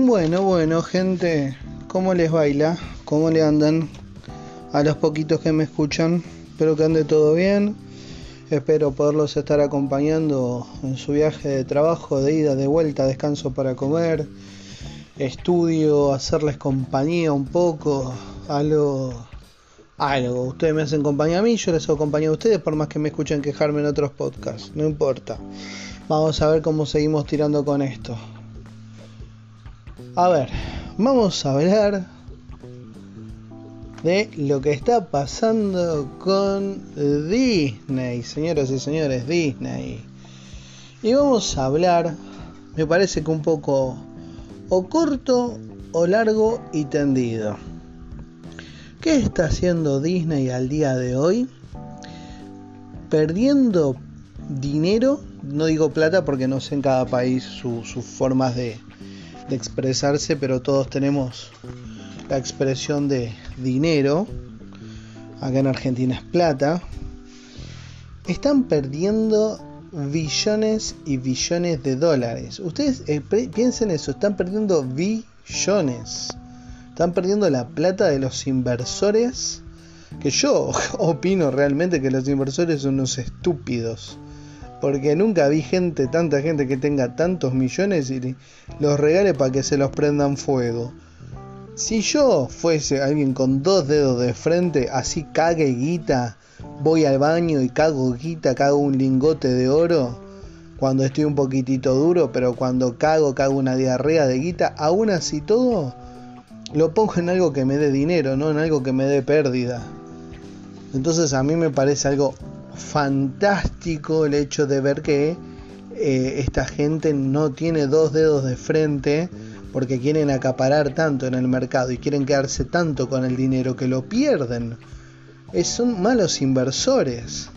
Bueno, bueno, gente, ¿cómo les baila? ¿Cómo le andan? A los poquitos que me escuchan, espero que ande todo bien. Espero poderlos estar acompañando en su viaje de trabajo, de ida, de vuelta, descanso para comer, estudio, hacerles compañía un poco, algo, algo. Ustedes me hacen compañía a mí, yo les hago compañía a ustedes, por más que me escuchen quejarme en otros podcasts, no importa. Vamos a ver cómo seguimos tirando con esto. A ver, vamos a hablar de lo que está pasando con Disney, señoras y señores, Disney. Y vamos a hablar, me parece que un poco o corto o largo y tendido. ¿Qué está haciendo Disney al día de hoy? Perdiendo dinero, no digo plata porque no sé en cada país sus formas de, de expresarse, pero todos tenemos la expresión de dinero, acá en Argentina es plata, están perdiendo billones y billones de dólares. Ustedes eh, piensen eso, están perdiendo billones. Están perdiendo la plata de los inversores. Que yo opino realmente que los inversores son unos estúpidos. Porque nunca vi gente, tanta gente que tenga tantos millones y los regale para que se los prendan fuego. Si yo fuese alguien con dos dedos de frente, así cague guita, voy al baño y cago guita, cago un lingote de oro, cuando estoy un poquitito duro, pero cuando cago, cago una diarrea de guita, aún así todo, lo pongo en algo que me dé dinero, no en algo que me dé pérdida. Entonces a mí me parece algo fantástico el hecho de ver que eh, esta gente no tiene dos dedos de frente porque quieren acaparar tanto en el mercado y quieren quedarse tanto con el dinero que lo pierden. son malos inversores.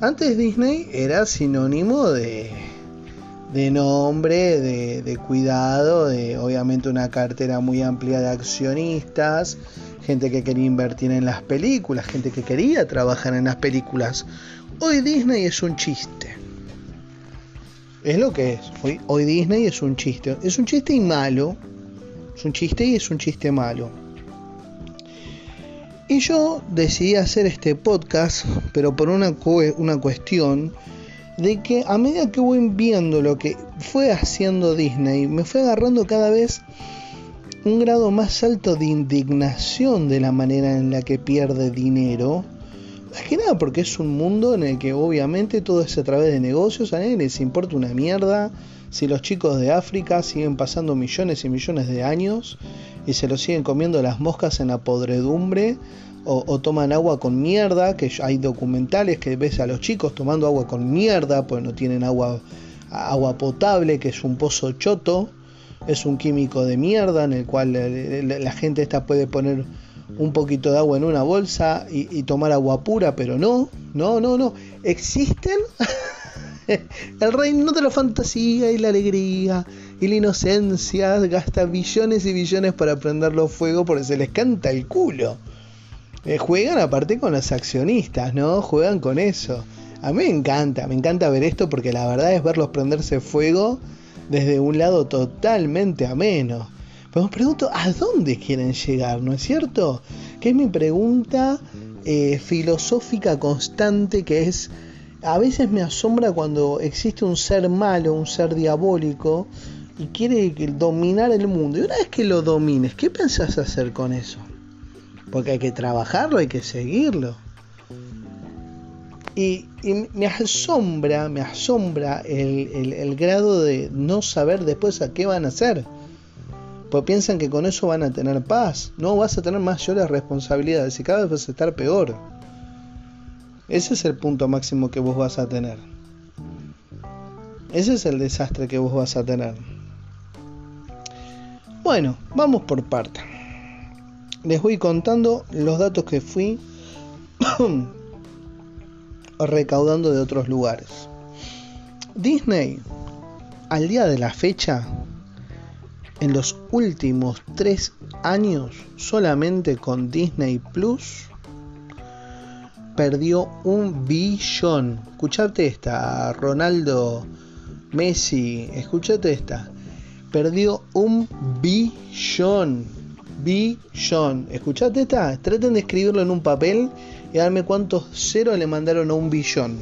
Antes Disney era sinónimo de, de nombre, de, de cuidado, de obviamente una cartera muy amplia de accionistas, gente que quería invertir en las películas, gente que quería trabajar en las películas. Hoy Disney es un chiste. Es lo que es. Hoy, Disney es un chiste. Es un chiste y malo. Es un chiste y es un chiste malo. Y yo decidí hacer este podcast, pero por una, una cuestión de que a medida que voy viendo lo que fue haciendo Disney, me fue agarrando cada vez un grado más alto de indignación de la manera en la que pierde dinero. Más que nada porque es un mundo en el que obviamente todo es a través de negocios, a nadie les importa una mierda. Si los chicos de África siguen pasando millones y millones de años y se los siguen comiendo las moscas en la podredumbre o, toman agua con mierda, que hay documentales que ves a los chicos tomando agua con mierda, pues no tienen agua, agua potable, que es un pozo choto, es un químico de mierda en el cual la gente esta puede poner un poquito de agua en una bolsa y, tomar agua pura, pero no, no, no, no. Existen el reino de la fantasía y la alegría y la inocencia. Gasta billones y billones para prenderlo fuego porque se les canta el culo. Eh, juegan aparte con los accionistas, ¿no? Juegan con eso. A mí me encanta, me encanta ver esto porque la verdad es verlos prenderse fuego desde un lado totalmente ameno. Pero me pregunto, ¿a dónde quieren llegar? ¿No es cierto? Que es mi pregunta eh, filosófica constante que es, a veces me asombra cuando existe un ser malo, un ser diabólico, y quiere dominar el mundo. Y una vez que lo domines, ¿qué pensás hacer con eso? Porque hay que trabajarlo, hay que seguirlo. Y, me asombra, me asombra el, grado de no saber después a qué van a hacer. Pues piensan que con eso van a tener paz. No, vas a tener mayores responsabilidades y cada vez vas a estar peor. Ese es el punto máximo que vos vas a tener. Ese es el desastre que vos vas a tener. Bueno, vamos por parte. Les voy contando los datos que fui recaudando de otros lugares. Disney, al día de la fecha, en los últimos tres años, solamente con Disney Plus, perdió un billón. Escuchate esta, Ronaldo, Messi, escuchate esta. perdió un billón. Billón. ¿Escuchaste esta? Traten de escribirlo en un papel y darme cuántos ceros le mandaron a un billón.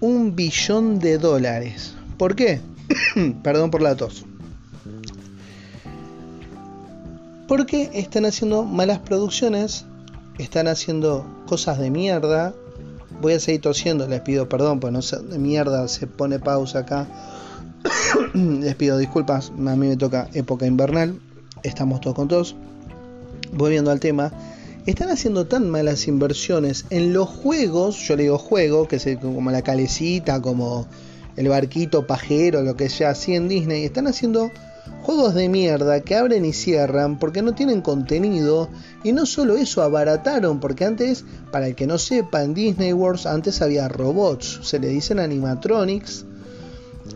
Un billón de dólares. ¿Por qué? Perdón por la tos. Porque están haciendo malas producciones, están haciendo cosas de mierda. Voy a seguir tosiendo, les pido perdón, pues no sé, de mierda se pone pausa acá. les pido disculpas, a mí me toca época invernal, estamos todos con todos. Volviendo al tema, están haciendo tan malas inversiones en los juegos, yo le digo juego, que es como la calecita, como el barquito pajero, lo que sea así en Disney, están haciendo juegos de mierda que abren y cierran porque no tienen contenido y no solo eso, abarataron porque antes, para el que no sepa, en Disney World antes había robots, se le dicen animatronics,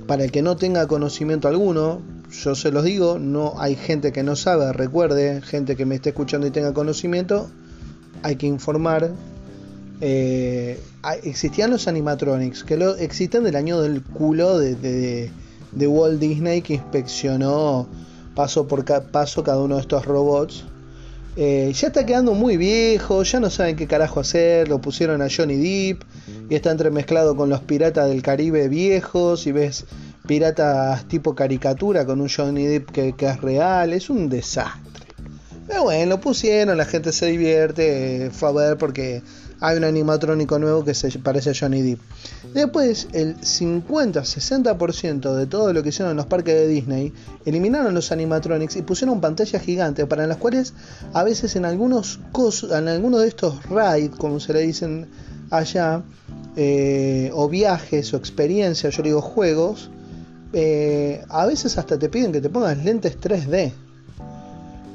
para el que no tenga conocimiento alguno, yo se los digo, no hay gente que no sabe, recuerde, gente que me esté escuchando y tenga conocimiento, hay que informar. Eh, existían los animatronics, que lo, existen del año del culo de Walt Disney que inspeccionó paso por paso cada uno de estos robots. Eh, ya está quedando muy viejo, ya no saben qué carajo hacer, lo pusieron a Johnny Depp y está entremezclado con los piratas del Caribe viejos y ves piratas tipo caricatura con un Johnny Depp que, es real, es un desastre. Pero bueno, lo pusieron, la gente se divierte, fue a ver porque hay un animatrónico nuevo que se parece a Johnny Depp. Después, el 50-60% de todo lo que hicieron en los parques de Disney, eliminaron los animatronics y pusieron pantallas gigantes para las cuales a veces en algunos, en algunos de estos rides, como se le dicen allá, eh, o viajes o experiencias, yo digo juegos, eh, a veces hasta te piden que te pongas lentes 3D.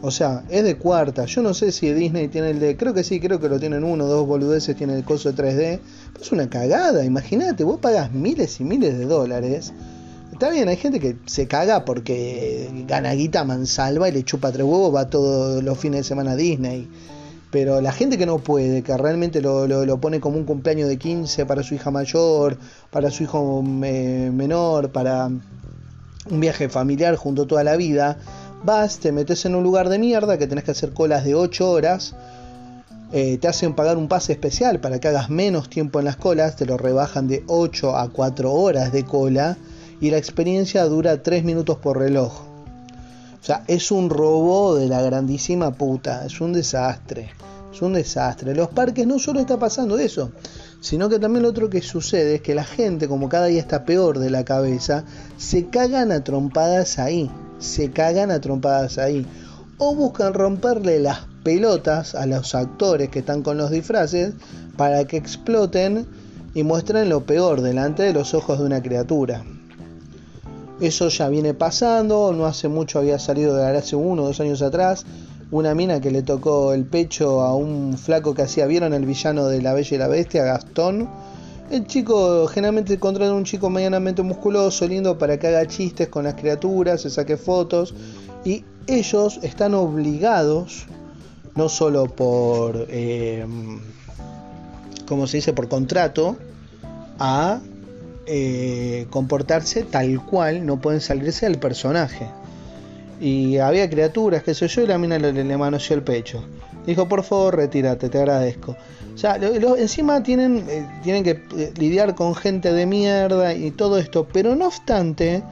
O sea, es de cuarta. Yo no sé si Disney tiene el de. Creo que sí, creo que lo tienen uno, dos boludeces, tiene el coso de 3D. es una cagada, imagínate, vos pagas miles y miles de dólares. Está bien, hay gente que se caga porque gana guita mansalva y le chupa tres huevos, va todos los fines de semana a Disney. Pero la gente que no puede, que realmente lo, lo, pone como un cumpleaños de 15 para su hija mayor, para su hijo menor, para un viaje familiar junto toda la vida, vas, te metes en un lugar de mierda que tenés que hacer colas de 8 horas, eh, te hacen pagar un pase especial para que hagas menos tiempo en las colas, te lo rebajan de 8 a 4 horas de cola y la experiencia dura 3 minutos por reloj. O sea, es un robo de la grandísima puta, es un desastre, es un desastre. los parques no solo está pasando eso, sino que también lo otro que sucede es que la gente, como cada día está peor de la cabeza, se cagan a trompadas ahí se cagan a trompadas ahí. O buscan romperle las pelotas a los actores que están con los disfraces para que exploten y muestren lo peor delante de los ojos de una criatura. Eso ya viene pasando, no hace mucho había salido de hace uno o dos años atrás una mina que le tocó el pecho a un flaco que hacía, ¿vieron el villano de La Bella y la Bestia, Gastón? El chico generalmente encuentra un chico medianamente musculoso, lindo para que haga chistes con las criaturas, se saque fotos y ellos están obligados, no solo por, eh, como se dice, por contrato, a eh, comportarse tal cual, no pueden salirse del personaje. Y había criaturas, que sé yo, y la mina le, le el pecho. Dijo, por favor, retírate, te agradezco. O sea, encima tienen, eh, tienen que eh, lidiar con gente de mierda y todo esto, pero no obstante,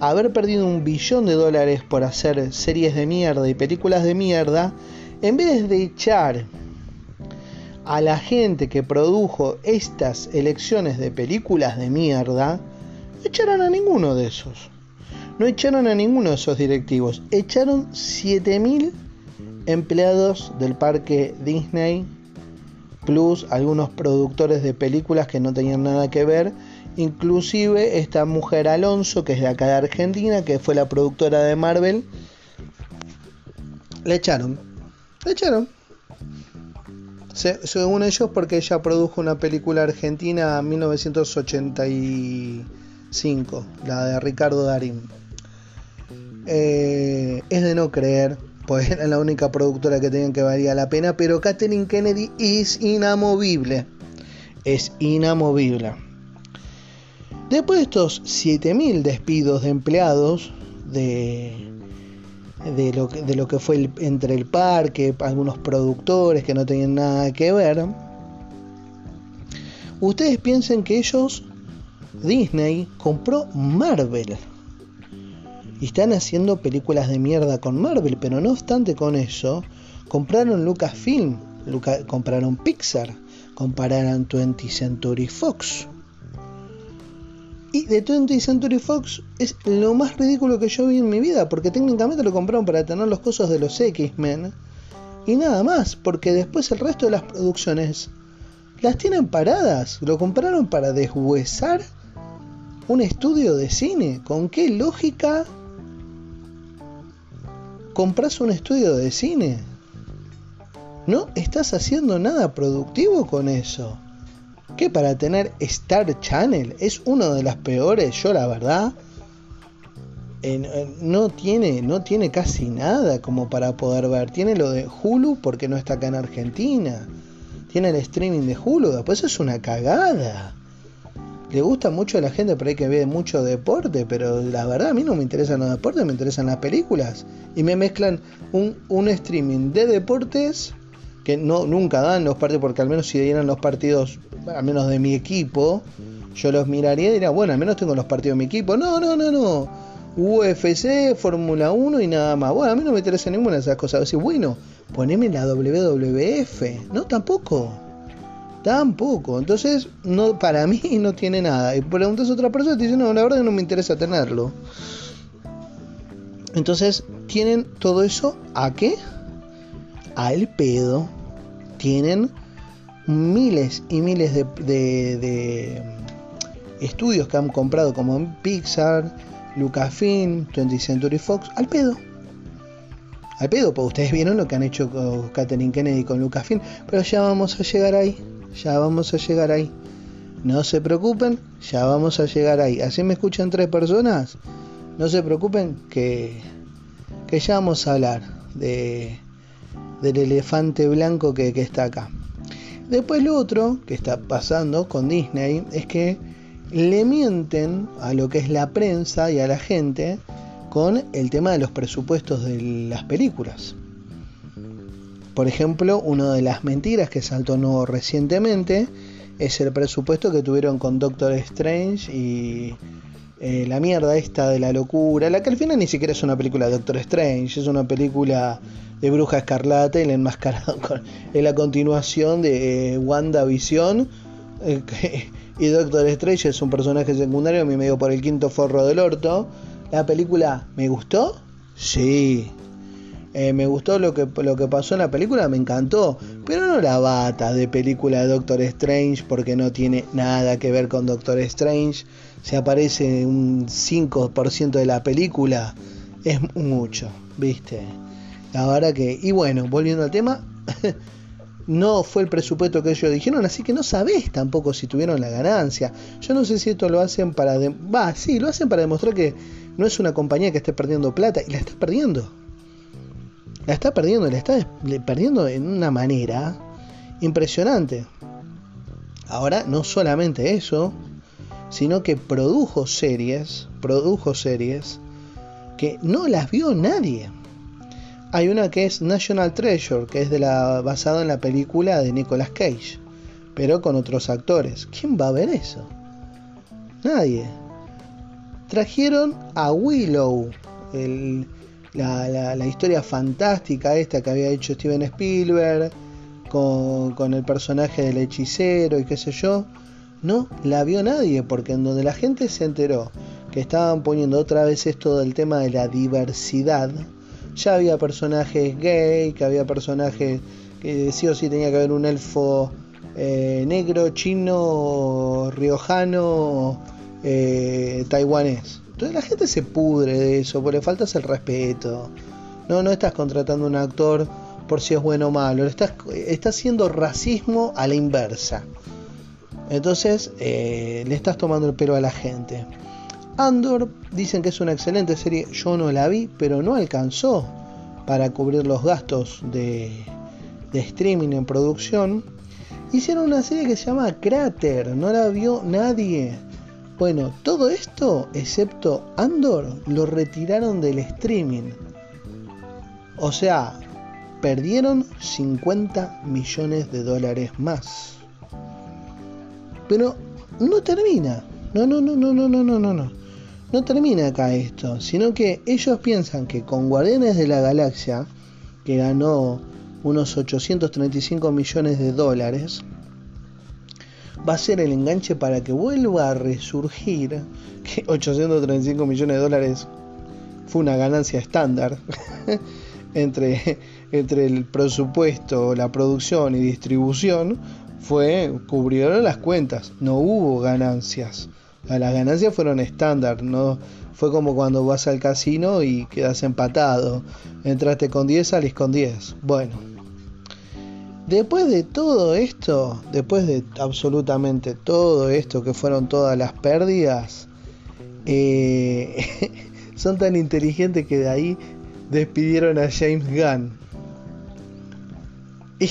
haber perdido un billón de dólares por hacer series de mierda y películas de mierda, en vez de echar a la gente que produjo estas elecciones de películas de mierda, no echaron a ninguno de esos. No echaron a ninguno de esos directivos. Echaron 7000 empleados del parque Disney plus algunos productores de películas que no tenían nada que ver, inclusive esta mujer Alonso, que es de acá de Argentina, que fue la productora de Marvel, le echaron, le echaron. Según ellos, porque ella produjo una película argentina en 1985, la de Ricardo Darín. Eh, es de no creer pues era la única productora que tenían que valía la pena, pero Kathleen Kennedy es inamovible. Es inamovible. Después de estos 7.000 despidos de empleados de, de, lo, que, de lo que fue entre el parque, algunos productores que no tenían nada que ver. Ustedes piensen que ellos, Disney, compró Marvel. Y están haciendo películas de mierda con Marvel, pero no obstante con eso, compraron Lucasfilm, compraron Pixar, compraron 20th Century Fox. Y de 20th Century Fox es lo más ridículo que yo vi en mi vida, porque técnicamente lo compraron para tener los cosas de los X-Men y nada más, porque después el resto de las producciones las tienen paradas. Lo compraron para deshuesar un estudio de cine. ¿Con qué lógica compras un estudio de cine? No estás haciendo nada productivo con eso. ¿Qué para tener Star Channel es uno de las peores, yo la verdad no tiene no tiene casi nada como para poder ver. Tiene lo de Hulu porque no está acá en Argentina. Tiene el streaming de Hulu, después es una cagada. Le gusta mucho a la gente por ahí que ve mucho deporte, pero la verdad a mí no me interesan los deportes, me interesan las películas. Y me mezclan un, un streaming de deportes que no nunca dan los partidos, porque al menos si dieran los partidos, al menos de mi equipo, yo los miraría y diría, bueno, al menos tengo los partidos de mi equipo. No, no, no, no. UFC, Fórmula 1 y nada más. Bueno, a mí no me interesa ninguna de esas cosas. Decir, bueno, poneme la WWF. No, tampoco. Tampoco. Entonces, no, para mí no tiene nada. Y preguntas a otra persona y te dice, no, la verdad no me interesa tenerlo. Entonces, tienen todo eso a qué? Al pedo tienen miles y miles de, estudios que han comprado como Pixar, Lucasfilm, 20th Century Fox, al pedo. Al pedo, porque ustedes vieron lo que han hecho con Katherine Kennedy con Lucasfilm, pero ya vamos a llegar ahí, ya vamos a llegar ahí. No se preocupen, ya vamos a llegar ahí. Así me escuchan tres personas. No se preocupen que, que ya vamos a hablar de, del elefante blanco que, está acá. Después lo otro que está pasando con Disney es que le mienten a lo que es la prensa y a la gente con el tema de los presupuestos de las películas. Por ejemplo, una de las mentiras que saltó no recientemente es el presupuesto que tuvieron con Doctor Strange y eh, la mierda esta de la locura, la que al final ni siquiera es una película de Doctor Strange, es una película de Bruja Escarlata el enmascarado con, en la continuación de eh, WandaVision. Eh, y Doctor Strange es un personaje secundario, a mí me dio por el quinto forro del orto. La película, ¿me gustó? Sí. Eh, me gustó lo que, lo que pasó en la película, me encantó. Pero no la bata de película de Doctor Strange porque no tiene nada que ver con Doctor Strange. Se aparece un 5% de la película. Es mucho, ¿viste? La verdad que, y bueno, volviendo al tema, no fue el presupuesto que ellos dijeron, así que no sabés tampoco si tuvieron la ganancia. Yo no sé si esto lo hacen para, va, sí, lo hacen para demostrar que no es una compañía que esté perdiendo plata y la está perdiendo. La está perdiendo, la está perdiendo en una manera impresionante. Ahora, no solamente eso, sino que produjo series, produjo series que no las vio nadie. Hay una que es National Treasure, que es de la, basada en la película de Nicolas Cage, pero con otros actores. ¿Quién va a ver eso? Nadie. Trajeron a Willow, la, historia fantástica esta que había hecho Steven Spielberg, con, con el personaje del hechicero y qué sé yo. No la vio nadie, porque en donde la gente se enteró que estaban poniendo otra vez esto del tema de la diversidad, ya había personajes gay, que había personajes que sí o sí tenía que haber un elfo eh, negro, chino, riojano, eh, taiwanés. La gente se pudre de eso, porque le faltas el respeto. No, no estás contratando un actor por si es bueno o malo, estás, haciendo racismo a la inversa. Entonces eh, le estás tomando el pelo a la gente. Andor dicen que es una excelente serie, yo no la vi, pero no alcanzó para cubrir los gastos de, streaming en producción. Hicieron una serie que se llama Crater, no la vio nadie. Bueno, todo esto, excepto Andor, lo retiraron del streaming. O sea, perdieron 50 millones de dólares más. Pero no termina. No, no, no, no, no, no, no, no. No termina acá esto, sino que ellos piensan que con Guardianes de la Galaxia, que ganó unos 835 millones de dólares, va a ser el enganche para que vuelva a resurgir, que 835 millones de dólares fue una ganancia estándar entre, entre el presupuesto, la producción y distribución, fue cubrieron las cuentas, no hubo ganancias. Las ganancias fueron estándar, no fue como cuando vas al casino y quedas empatado. Entraste con 10, salís con 10. Bueno, después de todo esto, después de absolutamente todo esto que fueron todas las pérdidas, eh, son tan inteligentes que de ahí despidieron a James Gunn. Y,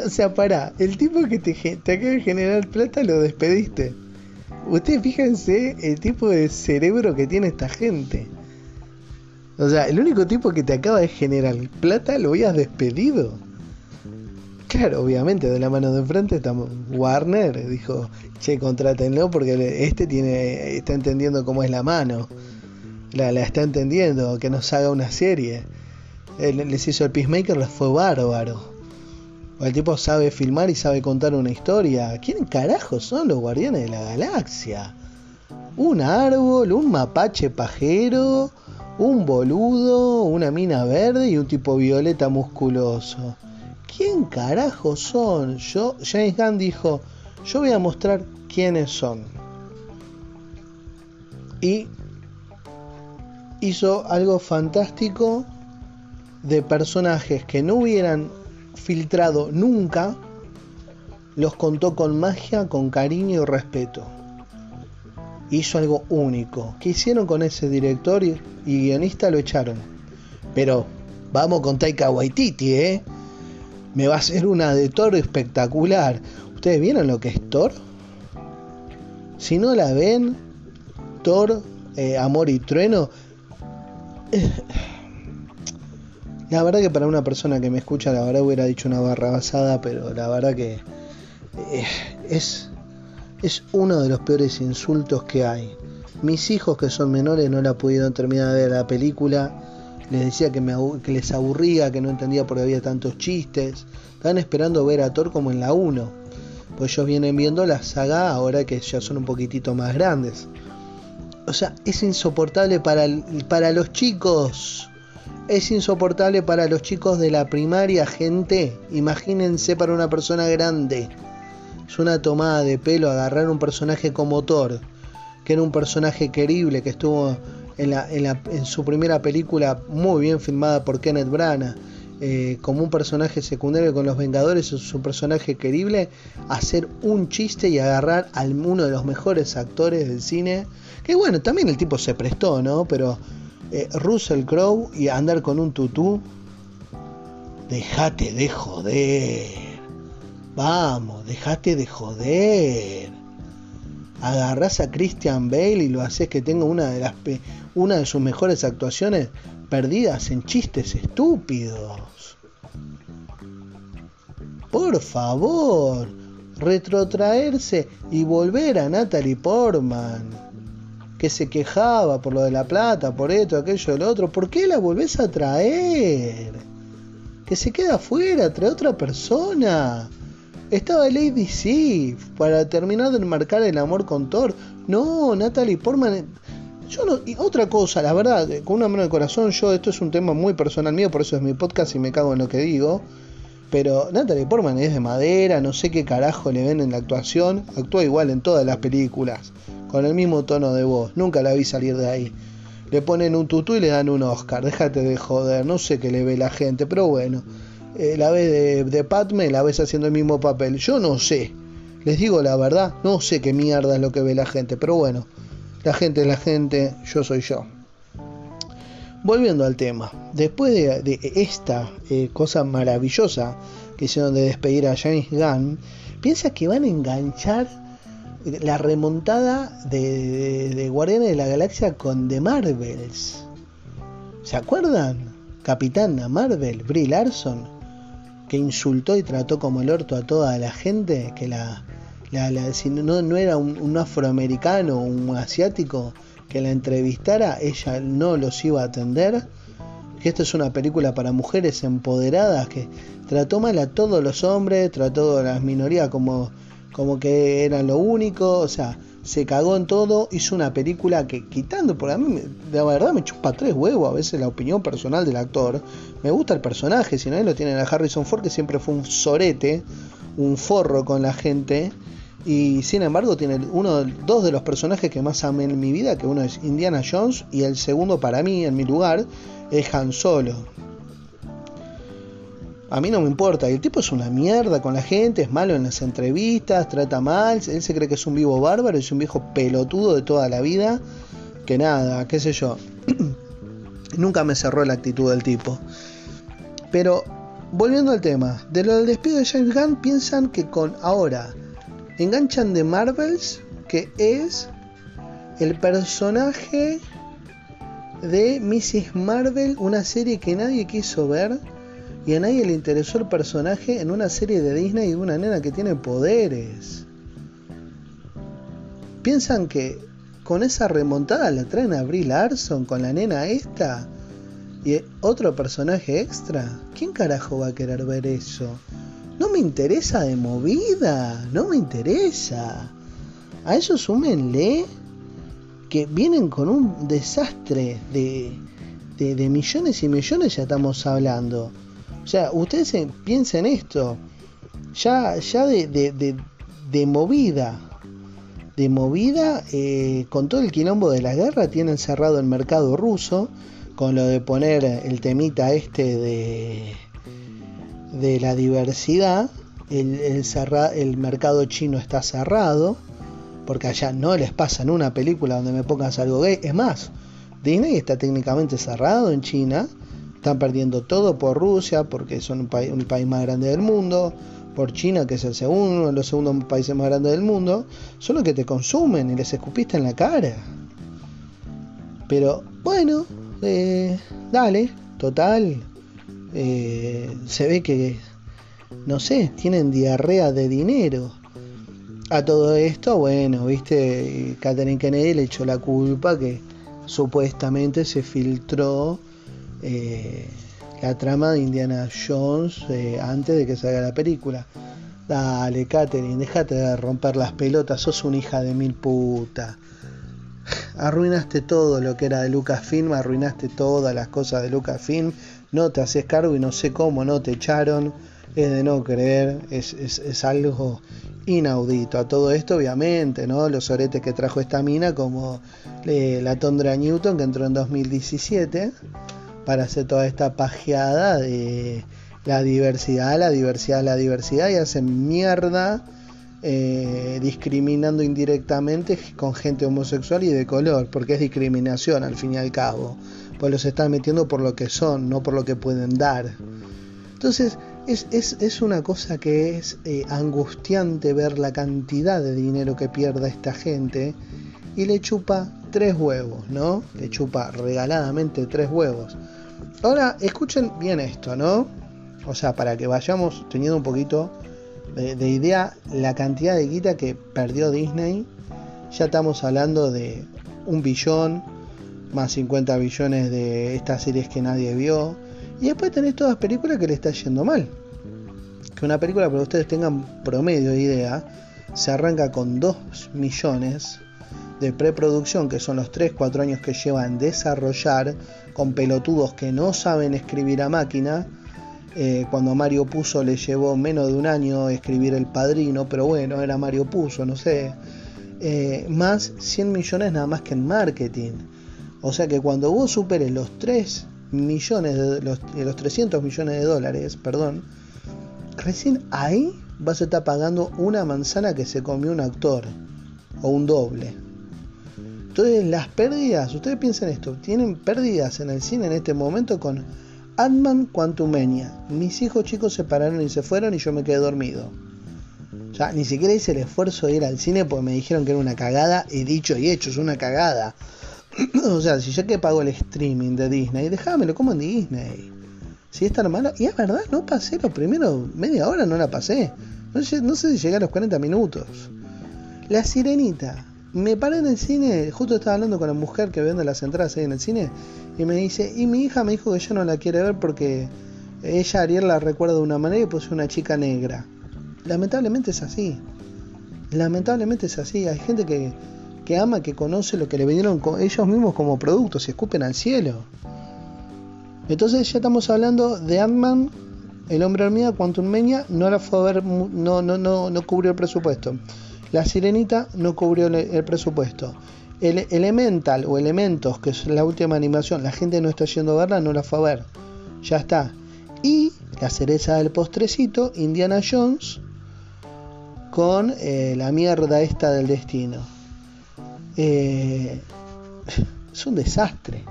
o sea, para, el tipo que te, te acaba de generar plata lo despediste. Ustedes fíjense el tipo de cerebro que tiene esta gente. O sea, el único tipo que te acaba de generar plata lo habías despedido. Claro, obviamente, de la mano de enfrente está Warner. Dijo, che, contrátenlo porque este tiene, está entendiendo cómo es la mano. La, la está entendiendo, que nos haga una serie. les hizo el Peacemaker, les fue bárbaro. El tipo sabe filmar y sabe contar una historia. ¿Quién carajo son los guardianes de la galaxia? Un árbol, un mapache pajero, un boludo, una mina verde y un tipo violeta musculoso. ¿Quién carajo son? Yo, James Gunn dijo, yo voy a mostrar quiénes son. Y hizo algo fantástico de personajes que no hubieran filtrado nunca, los contó con magia, con cariño y respeto. Hizo algo único. ¿Qué hicieron con ese director y, guionista? Lo echaron. Pero vamos con Taika Waititi, ¿eh? Me va a hacer una de Thor espectacular. ¿Ustedes vieron lo que es Thor? Si no la ven, Thor, eh, Amor y Trueno. Eh, la verdad que para una persona que me escucha, la verdad hubiera dicho una barra basada, pero la verdad que eh, es, es uno de los peores insultos que hay. Mis hijos que son menores no la pudieron terminar de ver la película. Les decía que, me, que les aburría, que no entendía por qué había tantos chistes. Estaban esperando ver a Thor como en la 1. Pues ellos vienen viendo la saga ahora que ya son un poquitito más grandes. O sea, es insoportable para, para los chicos es insoportable para los chicos de la primaria, gente. Imagínense para una persona grande. Es una tomada de pelo agarrar un personaje como Thor, que era un personaje querible, que estuvo en, su primera película muy bien filmada por Kenneth Branagh. Eh, como un personaje secundario con los Vengadores, es un personaje querible, hacer un chiste y agarrar a uno de los mejores actores del cine. Que bueno, también el tipo se prestó, ¿no? Pero eh, Russell Crowe y andar con un tutú. Dejate de joder. Vamos, dejate de joder. Agarrás a Christian Bale y lo haces que tenga una de las una de sus mejores actuaciones perdidas en chistes estúpidos. Por favor, retrotraerse y volver a Natalie Portman que se quejaba por lo de la plata, por esto, aquello, lo otro, ¿por qué la volvés a traer? Que se queda afuera, trae otra persona. Estaba Lady Sif para terminar de enmarcar el amor con Thor. No, Natalie Portman. Yo no. Y otra cosa, la verdad, con una mano de corazón, yo, esto es un tema muy personal mío, por eso es mi podcast y me cago en lo que digo. Pero Natalie Portman es de madera, no sé qué carajo le ven en la actuación. Actúa igual en todas las películas con el mismo tono de voz. Nunca la vi salir de ahí. Le ponen un tutú y le dan un Oscar. Déjate de joder, no sé qué le ve la gente, pero bueno. Eh, la ves de, de Padme, la ves haciendo el mismo papel. Yo no sé. Les digo la verdad, no sé qué mierda es lo que ve la gente, pero bueno. La gente es la gente, yo soy yo. Volviendo al tema, después de, esta eh, cosa maravillosa que hicieron de despedir a James Gunn, piensa que van a enganchar la remontada de, de, Guardianes de la Galaxia con The Marvels. ¿Se acuerdan? Capitana Marvel, Brie Larson, que insultó y trató como el orto a toda la gente, que la, la, no, no, era un, un afroamericano, un asiático que la entrevistara, ella no los iba a atender. Que esta es una película para mujeres empoderadas que trató mal a todos los hombres, trató a las minorías como, como que eran lo único, o sea, se cagó en todo, hizo una película que quitando, porque a mí de verdad me chupa tres huevos a veces la opinión personal del actor, me gusta el personaje, si no lo tienen a Harrison Ford que siempre fue un sorete, un forro con la gente, y sin embargo tiene uno, dos de los personajes que más amé en mi vida, que uno es Indiana Jones y el segundo para mí, en mi lugar, es Han Solo. A mí no me importa, el tipo es una mierda con la gente, es malo en las entrevistas, trata mal, él se cree que es un vivo bárbaro, es un viejo pelotudo de toda la vida, que nada, qué sé yo. Nunca me cerró la actitud del tipo. Pero, volviendo al tema, de lo del despido de James Gunn, piensan que con ahora enganchan de Marvels, que es el personaje de Mrs. Marvel, una serie que nadie quiso ver y a nadie le interesó el personaje en una serie de Disney de una nena que tiene poderes. ¿Piensan que con esa remontada la traen a Brie Larson con la nena esta y otro personaje extra? ¿Quién carajo va a querer ver eso? No me interesa de movida, no me interesa. A eso súmenle que vienen con un desastre de, de, millones y millones, ya estamos hablando. O sea, ustedes piensen esto, ya, ya de, de, de movida, de movida, eh, con todo el quilombo de la guerra, tienen cerrado el mercado ruso, con lo de poner el temita este de, de la diversidad, el, el, el mercado chino está cerrado porque allá no les pasa en una película donde me pongas algo gay. Es más, Disney está técnicamente cerrado en China, están perdiendo todo por Rusia, porque son un, país, un país más grande del mundo, por China, que es el segundo, los segundos países más grandes del mundo, son los que te consumen y les escupiste en la cara. Pero bueno, eh, dale, total. Eh, se ve que, no sé, tienen diarrea de dinero. A todo esto, bueno, viste, Catherine Kennedy le echó la culpa que supuestamente se filtró eh, la trama de Indiana Jones eh, antes de que salga la película. Dale, Catherine, déjate de romper las pelotas, sos una hija de mil puta. Arruinaste todo lo que era de Lucasfilm, arruinaste todas las cosas de Lucasfilm, no te haces cargo y no sé cómo no te echaron es de no creer, es, es, es, algo inaudito. A todo esto, obviamente, ¿no? Los oretes que trajo esta mina, como eh, la Tondra Newton, que entró en 2017, para hacer toda esta pajeada de la diversidad, la diversidad, la diversidad, y hacen mierda. Eh, discriminando indirectamente con gente homosexual y de color, porque es discriminación al fin y al cabo, pues los están metiendo por lo que son, no por lo que pueden dar. Entonces, es, una cosa que es eh, angustiante ver la cantidad de dinero que pierda esta gente y le chupa tres huevos, ¿no? Le chupa regaladamente tres huevos. Ahora, escuchen bien esto, ¿no? O sea, para que vayamos teniendo un poquito de, de idea la cantidad de guita que perdió Disney. Ya estamos hablando de un billón, más 50 billones de estas series que nadie vio y después tenés todas películas que le está yendo mal. Que una película, para que ustedes tengan promedio de idea, se arranca con 2 millones de preproducción, que son los 3-4 años que llevan desarrollar, con pelotudos que no saben escribir a máquina. Eh, cuando Mario Puzo le llevó menos de un año escribir El Padrino, pero bueno, era Mario Puzo, no sé. Eh, más 100 millones nada más que en marketing. O sea que cuando vos superes los 3 millones de los, de los 300 millones de dólares, perdón, recién ahí vas a estar pagando una manzana que se comió un actor o un doble. Entonces las pérdidas, ustedes piensen esto, tienen pérdidas en el cine en este momento con Ant-Man Quantumania. Mis hijos chicos se pararon y se fueron y yo me quedé dormido. sea, ni siquiera hice el esfuerzo de ir al cine porque me dijeron que era una cagada y dicho y hecho, es una cagada. o sea, si ya que pago el streaming de Disney, déjamelo como en Disney. Si es tan malo, y es verdad, no pasé los primeros media hora, no la pasé. No, no sé si llegué a los 40 minutos. La sirenita. Me paré en el cine, justo estaba hablando con la mujer que vende las entradas ahí en el cine, y me dice, y mi hija me dijo que ya no la quiere ver porque ella Ariel la recuerda de una manera y pues una chica negra. Lamentablemente es así. Lamentablemente es así. Hay gente que, que ama, que conoce lo que le vendieron ellos mismos como productos y escupen al cielo. Entonces ya estamos hablando de Ant-Man, El Hombre Hormiga, Quantum Mania, no la fue a ver, no, no, no, no cubrió el presupuesto. La Sirenita no cubrió el, presupuesto. El Elemental o Elementos, que es la última animación, la gente no está yendo verla, no la fue a ver. Ya está. Y la cereza del postrecito, Indiana Jones, con eh, la mierda esta del destino. Eh, es un desastre.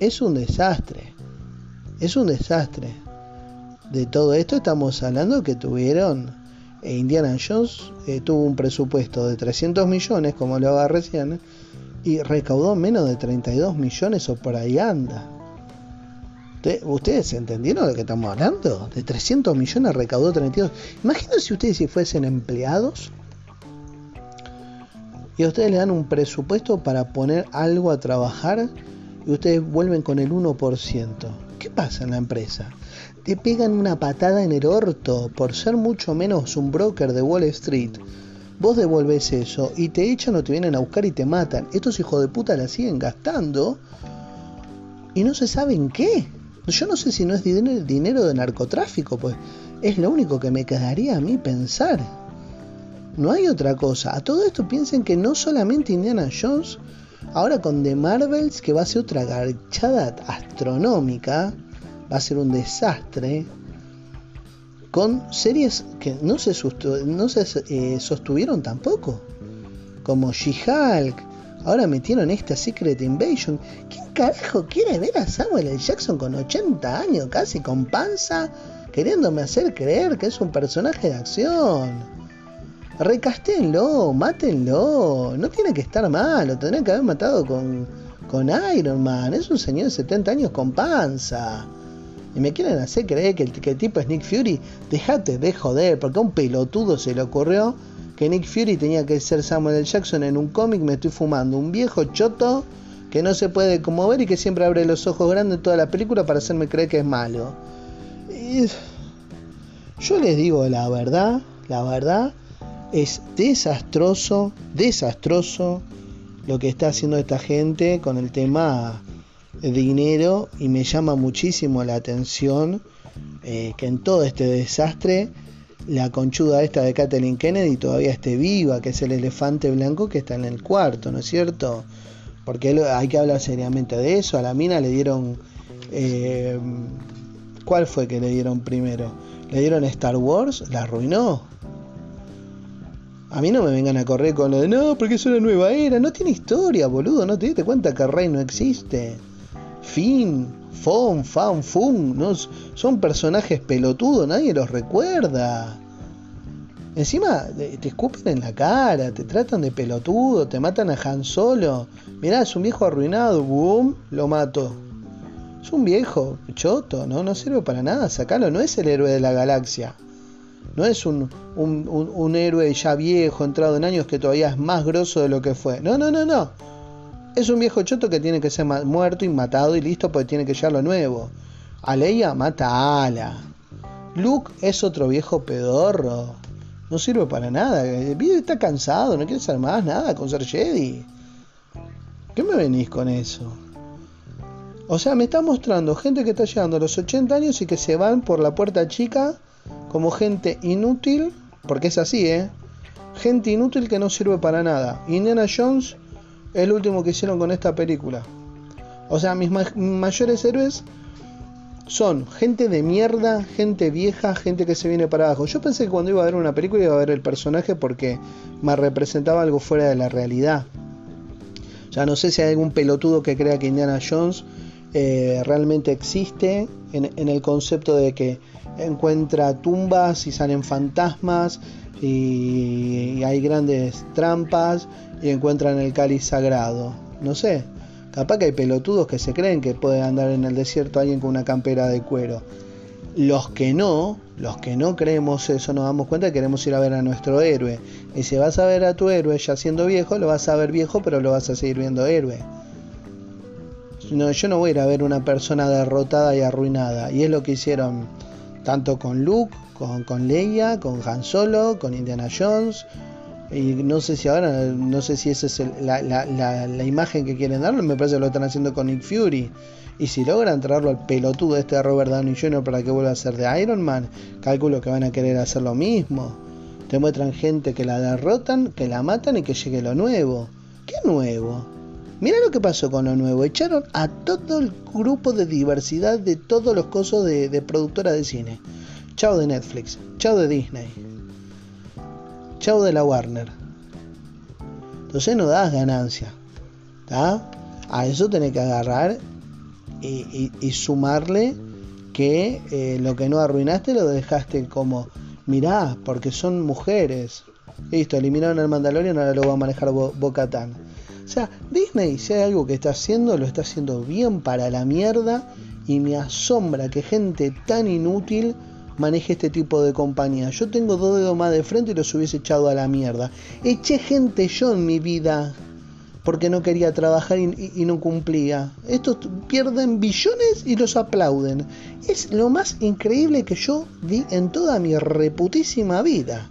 Es un desastre es un desastre. De todo esto estamos hablando que tuvieron, eh, Indiana Jones eh, tuvo un presupuesto de 300 millones, como lo haga recién, y recaudó menos de 32 millones o por ahí anda. ¿Ustedes entendieron de lo que estamos hablando? De 300 millones recaudó 32. Imagínense ustedes si fuesen empleados y a ustedes le dan un presupuesto para poner algo a trabajar y ustedes vuelven con el 1%. ¿Qué pasa en la empresa? Te pegan una patada en el orto por ser mucho menos un broker de Wall Street. Vos devolves eso y te echan o te vienen a buscar y te matan. Estos hijos de puta la siguen gastando y no se saben qué. Yo no sé si no es dinero de narcotráfico, pues es lo único que me quedaría a mí pensar. No hay otra cosa. A todo esto piensen que no solamente Indiana Jones Ahora con The Marvels, que va a ser otra garchada astronómica, va a ser un desastre. Con series que no se, eh, sostuvieron tampoco, como She-Hulk. Ahora metieron esta Secret Invasion. ¿Quién carajo quiere ver a Samuel L. Jackson con 80 años, casi con panza, queriéndome hacer creer que es un personaje de acción? Recasténlo, mátenlo, no tiene que estar mal, lo tendrían que haber matado con, con Iron Man, es un señor de 70 años con panza. Y me quieren hacer creer que el, que tipo es Nick Fury, déjate de joder, porque a un pelotudo se le ocurrió que Nick Fury tenía que ser Samuel L. Jackson en un cómic, me estoy fumando, un viejo choto que no se puede conmover y que siempre abre los ojos grandes en toda la película para hacerme creer que es malo. yo les digo la verdad, la verdad, es desastroso, desastroso lo que está haciendo esta gente con el tema dinero y me llama muchísimo la atención eh, que en todo este desastre la conchuda esta de Kathleen Kennedy todavía esté viva, que es el elefante blanco que está en el cuarto, ¿no es cierto? Porque hay que hablar seriamente de eso. A la mina le dieron... Eh, ¿Cuál fue que le dieron primero? ¿Le dieron Star Wars? ¿La arruinó? A mí no me vengan a correr con lo de no, porque es una nueva era. No tiene historia, boludo. No te diste cuenta que Rey no existe. Fin, Fon, Fan, Fun. No, son personajes pelotudos, nadie los recuerda. Encima te escupen en la cara, te tratan de pelotudo, te matan a Han Solo. Mirá, es un viejo arruinado, boom, lo mato. Es un viejo choto, no, no sirve para nada, sacalo, no es el héroe de la galaxia. No es un, un, héroe ya viejo, entrado en años, que todavía es más grosso de lo que fue. No, no, no, no. Es un viejo choto que tiene que ser muerto y matado y listo porque tiene que llegar lo nuevo. A Leia mata a Ala. Luke es otro viejo pedorro. No sirve para nada. El video está cansado, no quiere ser más nada con ser Jedi. ¿Qué me venís con eso? O sea, me está mostrando gente que está llegando a los 80 años y que se van por la puerta chica como gente inútil, porque es así, ¿eh? Gente inútil que no sirve para nada. Indiana Jones es el último que hicieron con esta película. O sea, mis mayores héroes son gente de mierda, gente vieja, gente que se viene para abajo. Yo pensé que cuando iba a ver una película iba a ver el personaje porque me representaba algo fuera de la realidad. Ya no sé si hay algún pelotudo que crea que Indiana Jones eh, realmente existe en, el concepto de que encuentra tumbas y salen fantasmas y, hay grandes trampas y encuentran el cáliz sagrado. No sé, capaz que hay pelotudos que se creen que puede andar en el desierto alguien con una campera de cuero. Los que no, los que no creemos eso, nos damos cuenta que queremos ir a ver a nuestro héroe. Y si vas a ver a tu héroe ya siendo viejo, lo vas a ver viejo, pero lo vas a seguir viendo héroe. No, yo no voy a ir a ver una persona derrotada y arruinada. Y es lo que hicieron tanto con Luke, con, con Leia, con Han Solo, con Indiana Jones. Y no sé si ahora, no sé si esa es la, la, la, imagen que quieren dar, me parece que lo están haciendo con Nick Fury. Y si logran traerlo al pelotudo este de Robert Downey Jr. para que vuelva a ser de Iron Man, calculo que van a querer hacer lo mismo. Te muestran gente que la derrotan, que la matan y que llegue lo nuevo. ¿Qué nuevo? Mira lo que pasó con lo nuevo. Echaron a todo el grupo de diversidad de todos los cosos de, productora de cine. Chao de Netflix, chao de Disney, chao de la Warner. Entonces no das ganancia. A eso tenés que agarrar y, sumarle que eh, lo que no arruinaste lo dejaste como, mirá, porque son mujeres. Listo, eliminaron al Mandalorian, ahora lo va a manejar Bo Bocatán. Sea, Disney, si hay algo que está haciendo, lo está haciendo bien para la mierda. Y me asombra que gente tan inútil maneje este tipo de compañía. Yo tengo dos dedos más de frente y los hubiese echado a la mierda. Eché gente yo en mi vida porque no quería trabajar y, no cumplía. Estos pierden billones y los aplauden. Es lo más increíble que yo vi en toda mi reputísima vida.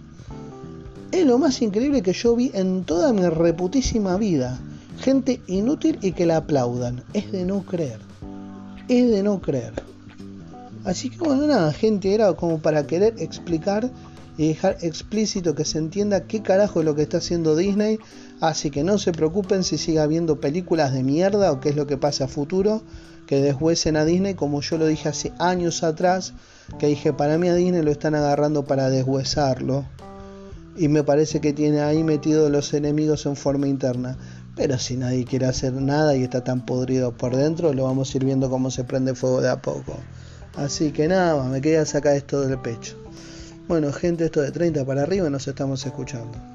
Es lo más increíble que yo vi en toda mi reputísima vida. Gente inútil y que la aplaudan. Es de no creer. Es de no creer. Así que bueno, nada, gente, era como para querer explicar y dejar explícito que se entienda qué carajo es lo que está haciendo Disney. Así que no se preocupen si siga viendo películas de mierda o qué es lo que pasa a futuro. Que deshuesen a Disney, como yo lo dije hace años atrás. Que dije, para mí a Disney lo están agarrando para deshuesarlo. Y me parece que tiene ahí metido los enemigos en forma interna. Pero si nadie quiere hacer nada y está tan podrido por dentro, lo vamos a ir viendo cómo se prende fuego de a poco. Así que nada, me quería sacar esto del pecho. Bueno, gente, esto de 30 para arriba nos estamos escuchando.